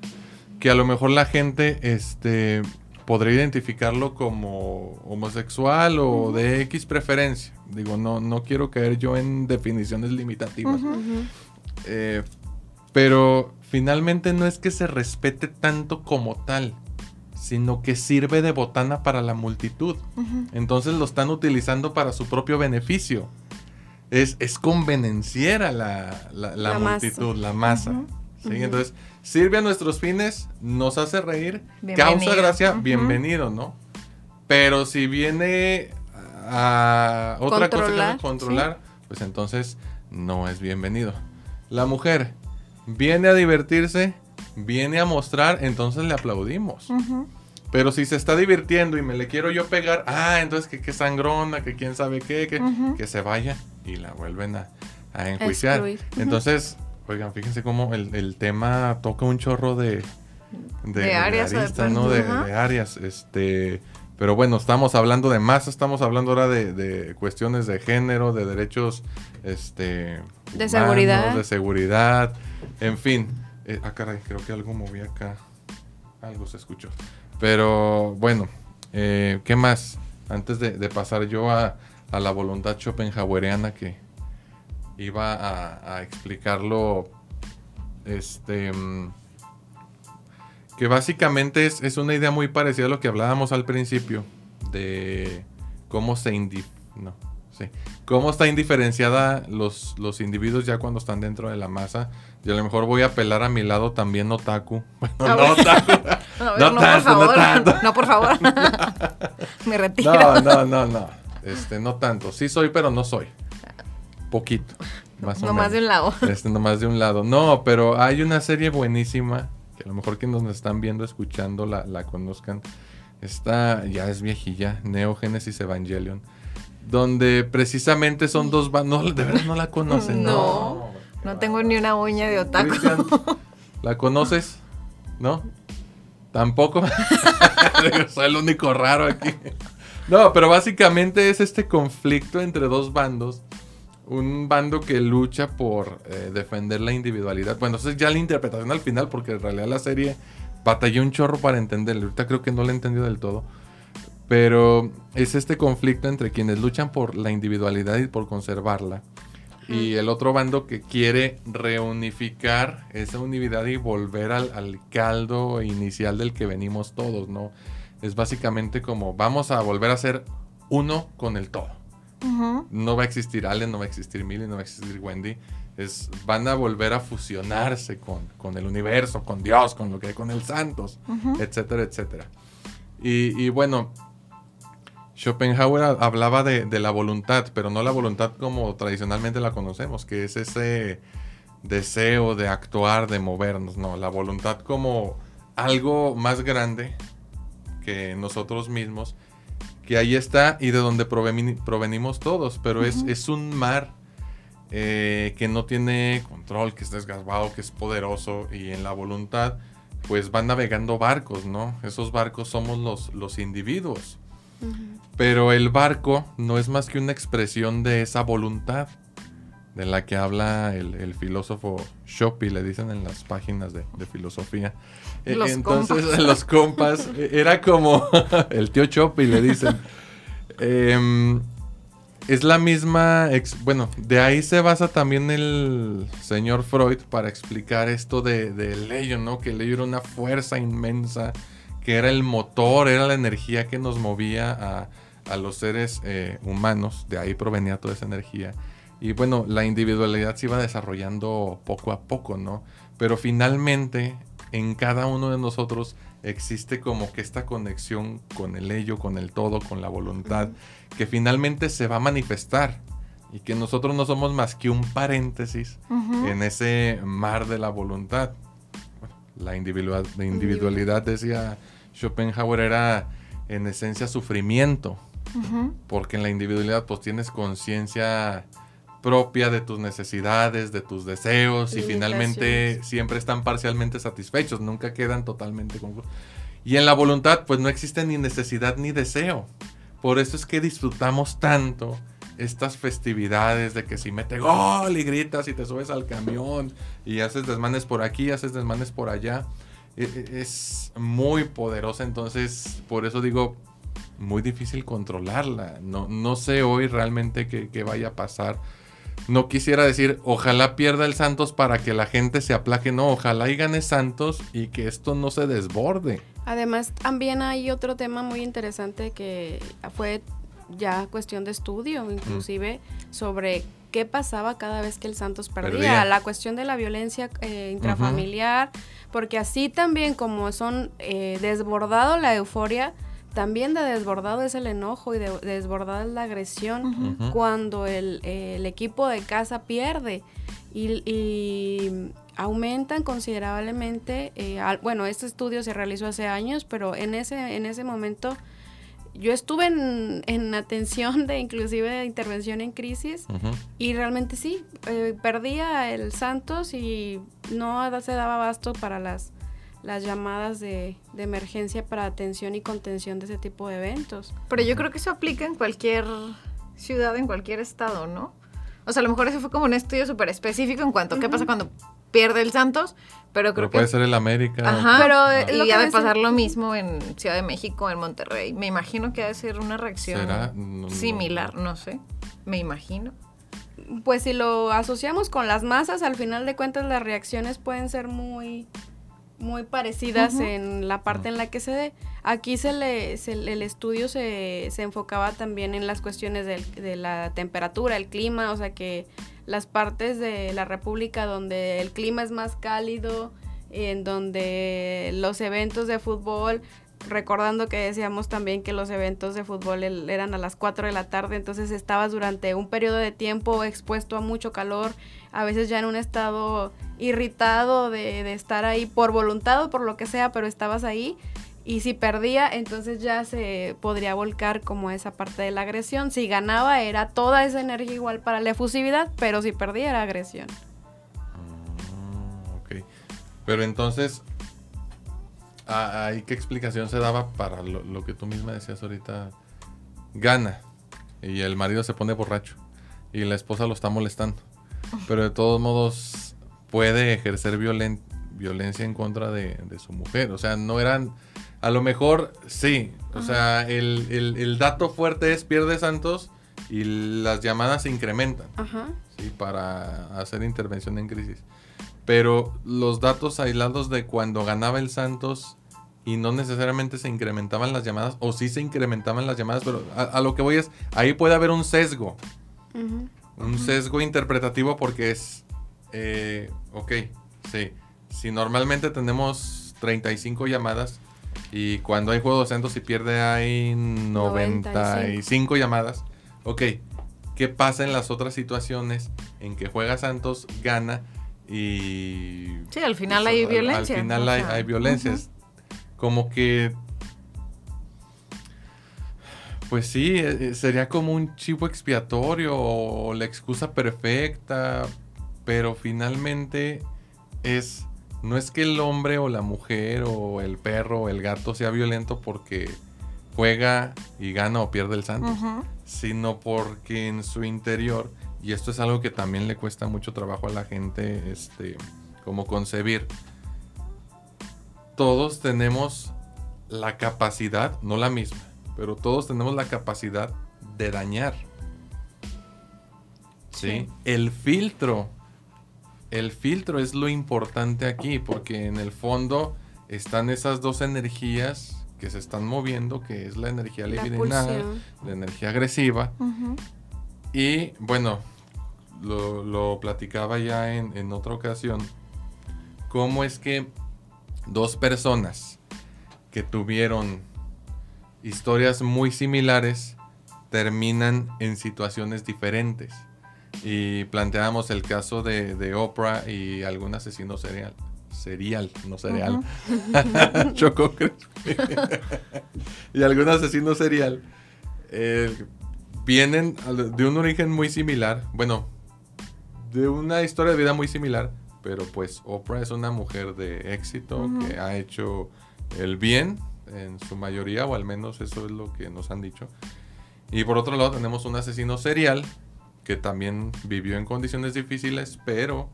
que a lo mejor la gente este, podría identificarlo como homosexual o de X preferencia. Digo, no, no quiero caer yo en definiciones limitativas. Eh, pero finalmente no es que se respete tanto como tal, sino que sirve de botana para la multitud. Entonces lo están utilizando para su propio beneficio. Es, es convenenciera la, la, multitud, la masa. Entonces, sirve a nuestros fines, nos hace reír, causa gracia, bienvenido, ¿no? Pero si viene a otra cosa que controlar, pues entonces no es bienvenido. La mujer viene a divertirse, viene a mostrar, entonces le aplaudimos. Pero si se está divirtiendo y me le quiero yo pegar, ah, entonces que, qué sangrona, que quién sabe qué, que, que se vaya y la vuelven a, enjuiciar. Entonces, oigan, fíjense cómo el, tema toca un chorro de, de, áreas, ¿no? De, áreas. Este, pero bueno, estamos hablando de más, estamos hablando ahora de, cuestiones de género, de derechos, este, de seguridad, de seguridad. En fin, eh, ah, caray, creo que algo moví acá. Algo se escuchó. Pero bueno, eh, ¿qué más? Antes de, pasar yo a, la voluntad schopenhaueriana que iba a, explicarlo, este, mm, que básicamente es, una idea muy parecida a lo que hablábamos al principio, de cómo se indi no, sí, cómo está indiferenciada los, los individuos ya cuando están dentro de la masa y a lo mejor voy a apelar a mi lado también otaku. Bueno, no otaku. no, no, por favor. no tanto. No, por favor. Me retiro. No, no, no, no. Este, no tanto. Sí soy, pero no soy. Poquito. Más no más de un lado. Este, no más de un lado. No, pero hay una serie buenísima que a lo mejor quienes nos están viendo, escuchando, la, la conozcan. Esta ya es viejilla, Neo Genesis Evangelion. Donde precisamente son dos bandos. No, de verdad no la conocen. no. No tengo ni una uña de otaku. ¿La conoces? ¿No? ¿Tampoco? Soy el único raro aquí. No, pero básicamente es este conflicto entre dos bandos. Un bando que lucha por eh, defender la individualidad. Bueno, entonces ya la interpretación al final, porque en realidad la serie batallé un chorro para entenderla. Ahorita creo que no la he entendido del todo. Pero es este conflicto entre quienes luchan por la individualidad y por conservarla y el otro bando que quiere reunificar esa unidad y volver al, caldo inicial del que venimos todos, ¿no? Es básicamente como vamos a volver a ser uno con el todo. No va a existir Allen, no va a existir Millie, no va a existir Wendy. Es, van a volver a fusionarse con, el universo, con Dios, con lo que hay con el Santos, etcétera, etcétera. Y, y bueno, Schopenhauer hablaba de, la voluntad, pero no la voluntad como tradicionalmente la conocemos, que es ese deseo de actuar, de movernos, no, la voluntad como algo más grande que nosotros mismos, que ahí está y de donde provenimos todos, pero es, es, un mar eh, que no tiene control, que es desgarbado, que es poderoso y en la voluntad pues van navegando barcos, ¿no? Esos barcos somos los, los individuos. Pero el barco no es más que una expresión de esa voluntad de la que habla el, filósofo Shopi, le dicen en las páginas de, filosofía. E, los Entonces, los compas, e, era como el tío Shopi, le dicen. Em, es la misma, bueno, de ahí se basa también el señor Freud para explicar esto de, de ello, ¿no? Que el ello era una fuerza inmensa, que era el motor, era la energía que nos movía a, a los seres eh, humanos, de ahí provenía toda esa energía. Y bueno, la individualidad se iba desarrollando poco a poco, ¿no? Pero finalmente en cada uno de nosotros existe como que esta conexión con el ello, con el todo, con la voluntad, que finalmente se va a manifestar y que nosotros no somos más que un paréntesis en ese mar de la voluntad. la individualidad, decía Schopenhauer, era en esencia sufrimiento, porque en la individualidad pues tienes conciencia propia de tus necesidades, de tus deseos y finalmente siempre están parcialmente satisfechos, nunca quedan totalmente confusos. Y en la voluntad pues no existe ni necesidad ni deseo. Por eso es que disfrutamos tanto estas festividades de que si mete gol y gritas y te subes al camión y haces desmanes por aquí, haces desmanes por allá. E, e, es muy poderosa, entonces por eso digo, muy difícil controlarla. No, no sé hoy realmente qué vaya a pasar no quisiera decir, ojalá pierda el Santos para que la gente se aplaque, no, ojalá y gane Santos y que esto no se desborde. Además, también hay otro tema muy interesante que fue ya cuestión de estudio, inclusive, sobre qué pasaba cada vez que el Santos perdía, la cuestión de la violencia eh, intrafamiliar, porque así también como son eh, desbordado la euforia, también de desbordado es el enojo y de, desbordada es la agresión cuando el, equipo de casa pierde y, aumentan considerablemente, eh, bueno, este estudio se realizó hace años, pero en ese, en ese momento yo estuve en, atención de inclusive de intervención en crisis y realmente sí, eh, perdía el Santos y no se daba abasto para las las llamadas de, emergencia para atención y contención de ese tipo de eventos. Pero yo creo que eso aplica en cualquier ciudad, en cualquier estado, ¿no? O sea, a lo mejor eso fue como un estudio súper específico en cuanto a qué pasa cuando pierde el Santos, pero creo que... puede ser el América. Ajá, pero y ha de pasar lo mismo en Ciudad de México, en Monterrey. Me imagino que ha de ser una reacción similar, no sé, me imagino. Pues si lo asociamos con las masas, al final de cuentas las reacciones pueden ser muy muy parecidas en la parte en la que se dé. Aquí se le, el estudio se, se, enfocaba también en las cuestiones de, la temperatura, el clima, o sea que las partes de la República donde el clima es más cálido, en donde los eventos de fútbol recordando que decíamos también que los eventos de fútbol eran a las 4 de la tarde, entonces estabas durante un periodo de tiempo expuesto a mucho calor, a veces ya en un estado irritado de, estar ahí por voluntad o por lo que sea, pero estabas ahí. Y si perdía, entonces ya se podría volcar como esa parte de la agresión. Si ganaba, era toda esa energía igual para la efusividad, pero si perdía, era agresión. Ah, ok. Pero entonces, ¿Ahí qué explicación se daba para lo, que tú misma decías ahorita? Gana y el marido se pone borracho y la esposa lo está molestando. Pero de todos modos puede ejercer violencia en contra de, su mujer. O sea, no eran... A lo mejor sí. O sea, el, dato fuerte es pierde Santos y las llamadas se incrementan. Sí, para hacer intervención en crisis. Pero los datos aislados de cuando ganaba el Santos y no necesariamente se incrementaban las llamadas, o sí se incrementaban las llamadas, pero a, lo que voy es, ahí puede haber un sesgo. Un sesgo interpretativo porque es, eh, ok, sí, si normalmente tenemos 35 llamadas y cuando hay juego de Santos y pierde hay 95, llamadas, ok, ¿qué pasa en las otras situaciones en que juega Santos, gana y... Sí, al final hay violencia. Al final hay, hay violencias como que pues sí, eh, eh, sería como un chivo expiatorio o la excusa perfecta, pero finalmente es no es que el hombre o la mujer o el perro o el gato sea violento porque juega y gana o pierde el santo, sino porque en su interior, y esto es algo que también le cuesta mucho trabajo a la gente, este, como concebir, todos tenemos la capacidad, no la misma, pero todos tenemos la capacidad de dañar. ¿Sí? El filtro, el filtro es lo importante aquí, porque en el fondo están esas dos energías que se están moviendo, que es la energía libidinal, la energía agresiva. Y bueno, lo, platicaba ya en, en, otra ocasión, cómo es que dos personas que tuvieron historias muy similares terminan en situaciones diferentes. Y planteamos el caso de, de Oprah y algún asesino serial serial, no cereal. Choco y algún asesino serial eh, vienen de un origen muy similar. Bueno, de una historia de vida muy similar. Pero pues Oprah es una mujer de éxito que ha hecho el bien en su mayoría, o al menos eso es lo que nos han dicho. Y por otro lado tenemos un asesino serial que también vivió en condiciones difíciles, pero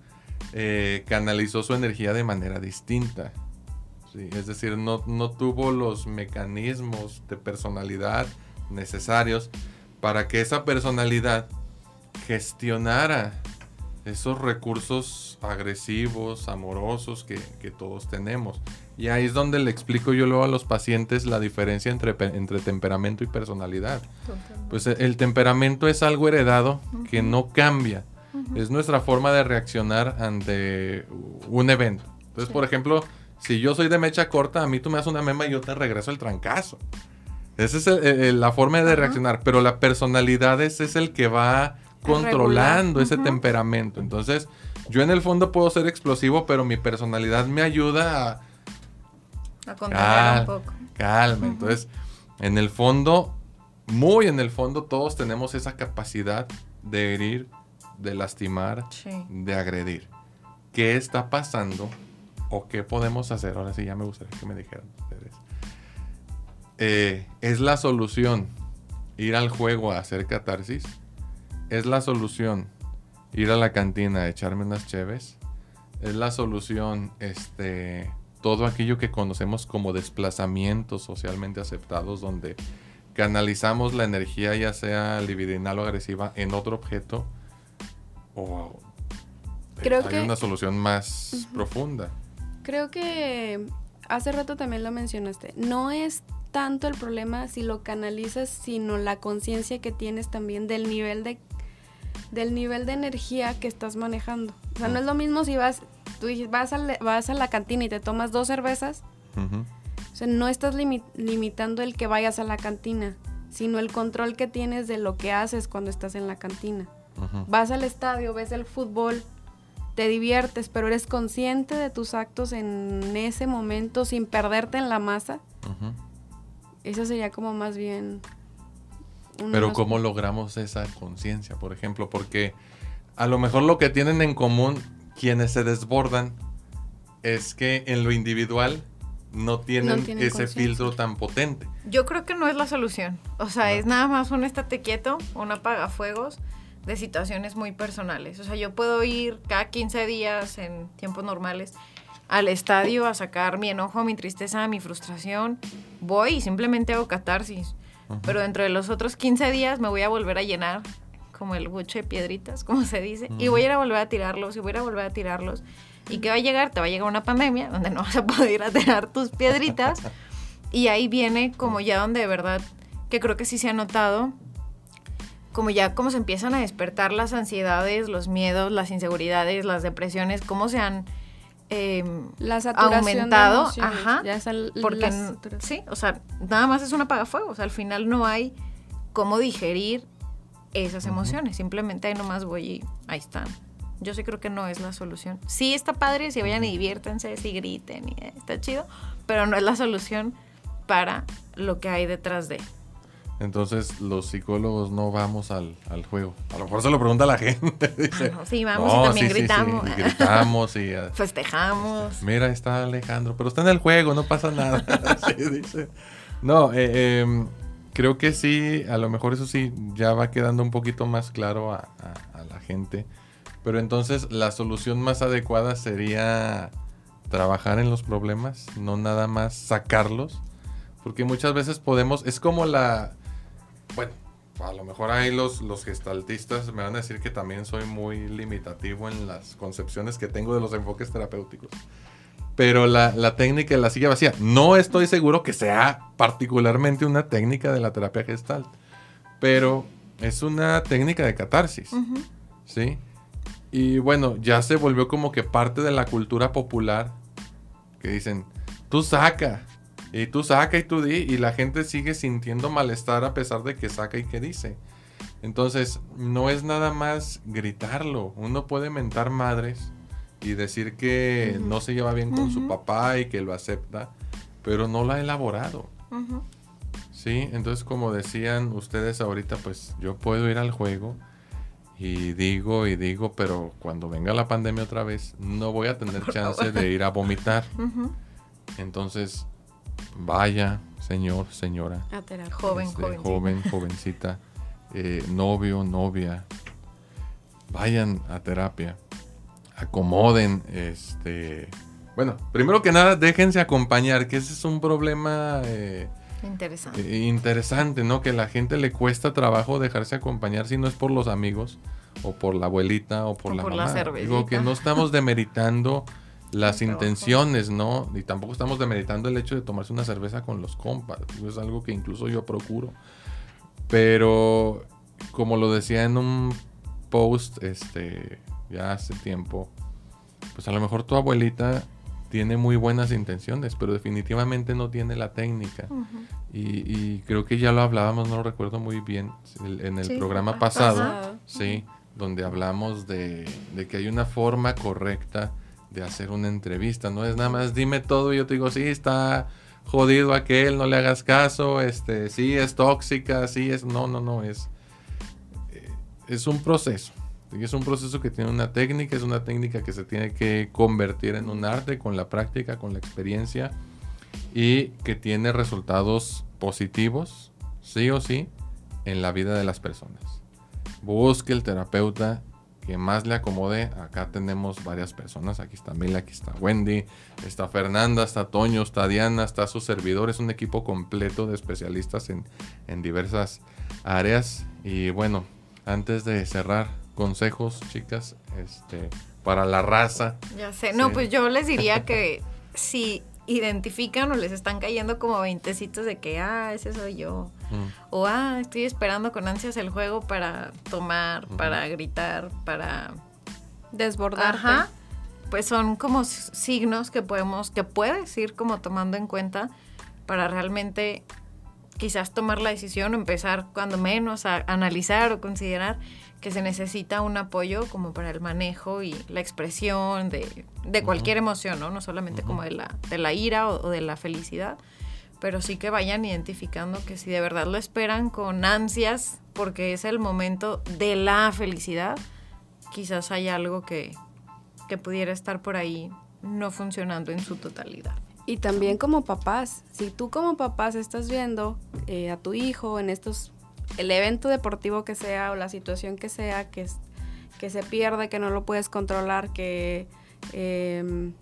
eh, canalizó su energía de manera distinta. es decir, no, tuvo los mecanismos de personalidad necesarios para que esa personalidad gestionara esos recursos agresivos, amorosos que, todos tenemos. Y ahí es donde le explico yo luego a los pacientes la diferencia entre, entre temperamento y personalidad. Pues el temperamento es algo heredado que no cambia es nuestra forma de reaccionar ante un evento. Entonces, por ejemplo, si yo soy de mecha corta, a mí tú me das una mema y yo te regreso el trancazo. Esa es la forma de reaccionar, pero la personalidad es, es el que va controlando ese temperamento. Entonces, yo en el fondo puedo ser explosivo, pero mi personalidad me ayuda a... A controlar un poco. Calma. Entonces, en el fondo, muy en el fondo, todos tenemos esa capacidad de herir de lastimar, de agredir. ¿Qué está pasando o qué podemos hacer? Ahora sí, ya me gustaría que me dijeran ustedes. Eh, ¿Es la solución ir al juego a hacer catarsis? ¿Es la solución ir a la cantina a echarme unas cheves? ¿Es la solución este, todo aquello que conocemos como desplazamientos socialmente aceptados donde canalizamos la energía ya sea libidinal o agresiva en otro objeto? o creo hay una solución más profunda. Creo que hace rato también lo mencionaste. No es tanto el problema si lo canalizas, sino la conciencia que tienes también del nivel de del nivel de energía que estás manejando. O sea, no es lo mismo si vas tú vas a, vas a la cantina y te tomas dos cervezas. O sea, no estás limitando el que vayas a la cantina, sino el control que tienes de lo que haces cuando estás en la cantina. Vas al estadio, ves el fútbol, te diviertes, pero eres consciente de tus actos en ese momento sin perderte en la masa. Eso sería como más bien... Pero ¿cómo logramos esa conciencia, por ejemplo? Porque a lo mejor lo que tienen en común quienes se desbordan es que en lo individual no tienen, ese filtro tan potente. Yo creo que no es la solución. O sea, es nada más un estate quieto, un apagafuegos de situaciones muy personales. O sea, yo puedo ir cada 15 días en tiempos normales al estadio a sacar mi enojo, mi tristeza, mi frustración. Voy y simplemente hago catarsis. Pero dentro de los otros 15 días me voy a volver a llenar como el buche de piedritas, como se dice, y voy a ir a volver a tirarlos y voy a ir a volver a tirarlos. ¿Y qué va a llegar? Te va a llegar una pandemia donde no vas a poder ir a tirar tus piedritas. y ahí viene como ya donde de verdad, que creo que sí se ha notado, como ya cómo se empiezan a despertar las ansiedades, los miedos, las inseguridades, las depresiones, cómo se han eh, aumentado. Ajá. Ya porque sí, o sea, nada más es un apagafuego. O sea, al final no hay cómo digerir esas emociones. Simplemente ahí nomás voy y ahí están. Yo sí creo que no es la solución. Sí está padre, si vayan y diviértanse, si griten, y eh, está chido, pero no es la solución para lo que hay detrás de. Entonces los psicólogos no vamos al, juego. A lo mejor se lo pregunta la gente. Ah, sí, vamos y también gritamos. y gritamos y festejamos. Mira, está Alejandro, pero está en el juego, no pasa nada. dice. No, eh, em, creo que sí, a lo mejor eso sí ya va quedando un poquito más claro a, la gente. Pero entonces la solución más adecuada sería trabajar en los problemas, no nada más sacarlos. Porque muchas veces podemos, es como la, bueno, a lo mejor ahí los, los gestaltistas me van a decir que también soy muy limitativo en las concepciones que tengo de los enfoques terapéuticos. Pero la, la técnica de la silla vacía, no estoy seguro que sea particularmente una técnica de la terapia gestalt, pero es una técnica de catarsis, ¿sí? Y bueno, ya se volvió como que parte de la cultura popular que dicen, tú saca, y tú saca y tú di, y la gente sigue sintiendo malestar a pesar de que saca y que dice. Entonces, no es nada más gritarlo. Uno puede mentar madres y decir que no se lleva bien con su papá y que lo acepta, pero no lo ha elaborado. Sí, entonces como decían ustedes ahorita, pues yo puedo ir al juego y digo y digo, pero cuando venga la pandemia otra vez, no voy a tener chance de ir a vomitar. Entonces, vaya, señor, señora. Joven, este, joven, jovencita, eh, novio, novia, vayan a terapia, acomoden, este, bueno, primero que nada, déjense acompañar, que ese es un problema eh, interesante. Eh, interesante, ¿no? Que la gente le cuesta trabajo dejarse acompañar si no es por los amigos o por la abuelita o por la por mamá. Digo que no estamos demeritando las intenciones, ¿no? Y tampoco estamos demeritando el hecho de tomarse una cerveza con los compas. Es algo que incluso yo procuro. Pero, como lo decía en un post, este, ya hace tiempo, pues a lo mejor tu abuelita tiene muy buenas intenciones, pero definitivamente no tiene la técnica. y, creo que ya lo hablábamos, no lo recuerdo muy bien, en el programa pasado, sí, donde hablamos de, de que hay una forma correcta de hacer una entrevista. No es nada más dime todo y yo te digo, sí, está jodido aquel, no le hagas caso, este, sí, es tóxica, sí, es... No, no, no, es... Eh, es un proceso. Es un proceso que tiene una técnica, es una técnica que se tiene que convertir en un arte con la práctica, con la experiencia y que tiene resultados positivos, sí o sí, en la vida de las personas. Busque el terapeuta que más le acomode. Acá tenemos varias personas. Aquí está Mila, aquí está Wendy, está Fernanda, está Toño, está Diana, está su servidor. Es un equipo completo de especialistas en, en diversas áreas. Y bueno, antes de cerrar, consejos, chicas, este, para la raza. Ya sé. No, pues yo les diría que si identifican o les están cayendo como veintecitos de que, ah, ese soy yo. Mm. O, ah, estoy esperando con ansias el juego para tomar, para gritar, para desbordar. Ajá. Pues son como signos que podemos, que puedes ir como tomando en cuenta para realmente quizás tomar la decisión o empezar cuando menos a analizar o considerar que se necesita un apoyo como para el manejo y la expresión de, cualquier emoción, ¿no? No solamente como de la, de la ira o, de la felicidad, pero sí que vayan identificando que si de verdad lo esperan con ansias, porque es el momento de la felicidad, quizás hay algo que, que pudiera estar por ahí no funcionando en su totalidad. Y también como papás, si tú como papás estás viendo eh, a tu hijo en estos el evento deportivo que sea o la situación que sea, que, que se pierde, que no lo puedes controlar, que em,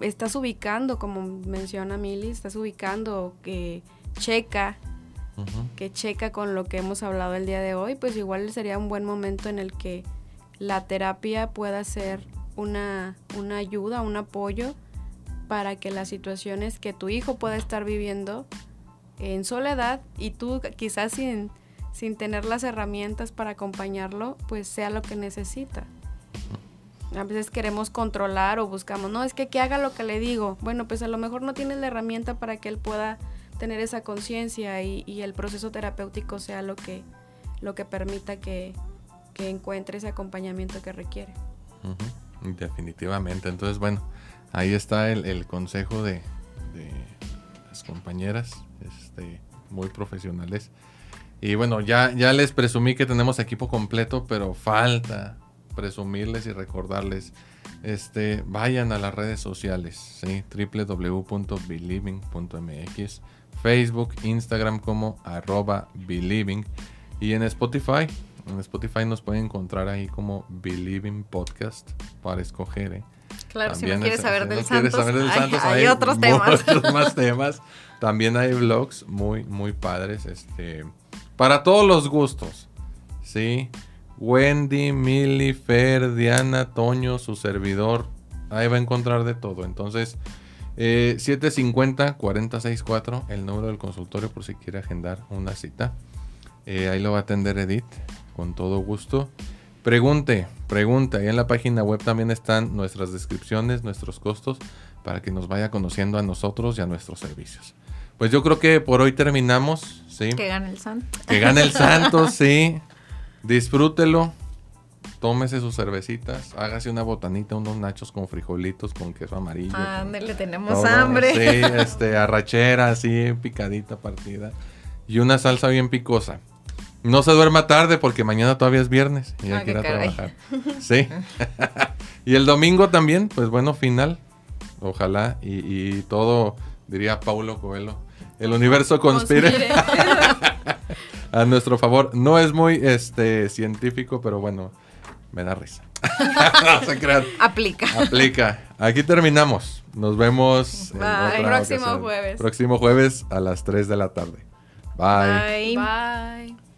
estás ubicando, como menciona Mili, estás ubicando, que checa, que checa con lo que hemos hablado el día de hoy, pues igual sería un buen momento en el que la terapia pueda ser una, una ayuda, un apoyo para que las situaciones que tu hijo pueda estar viviendo en soledad y tú quizás sin, sin tener las herramientas para acompañarlo, pues sea lo que necesita. A veces queremos controlar o buscamos, no, es que que haga lo que le digo. Bueno, pues a lo mejor no tienes la herramienta para que él pueda tener esa conciencia y, el proceso terapéutico sea lo que, lo que permita que, que encuentre ese acompañamiento que requiere. Definitivamente. Entonces, bueno, ahí está el, consejo de, compañeras, este, muy profesionales. Y bueno, ya, ya les presumí que tenemos equipo completo, pero falta presumirles y recordarles. Este, vayan a las redes sociales, ¿sí? www.believing.mx, Facebook, Instagram como arroba believing y en Spotify en Spotify nos pueden encontrar ahí como Believing Podcast para escoger. ¿eh? Claro, si no quieres saber, del, Santos, hay, otros temas. más temas. También hay vlogs muy, muy padres. Este, para todos los gustos. ¿Sí? Wendy, Milly, Fer, Diana, Toño, su servidor. Ahí va a encontrar de todo. Entonces, eh, 750-464, el número del consultorio por si quiere agendar una cita. Eh, ahí lo va a atender Edith con todo gusto. Pregunte, pregunte. Ahí en la página web también están nuestras descripciones, nuestros costos, para que nos vaya conociendo a nosotros y a nuestros servicios. Pues yo creo que por hoy terminamos, ¿sí? Que gane el santo. Que gane el santo, sí. Disfrútelo. Tómese sus cervecitas, hágase una botanita, unos nachos con frijolitos, con queso amarillo. le tenemos hambre. Sí, este, arrachera, así, picadita, partida. Y una salsa bien picosa. No se duerma tarde porque mañana todavía es viernes y hay ah, que ir a trabajar. Sí. y el domingo también, pues bueno, final. Ojalá. Y, todo, diría Paulo Coelho, el universo conspire. a nuestro favor. No es muy este científico, pero bueno, me da risa. no se crean. Aplica. Aplica. Aquí terminamos. Nos vemos el próximo jueves. Próximo jueves a las 3 de la tarde. Bye. Bye.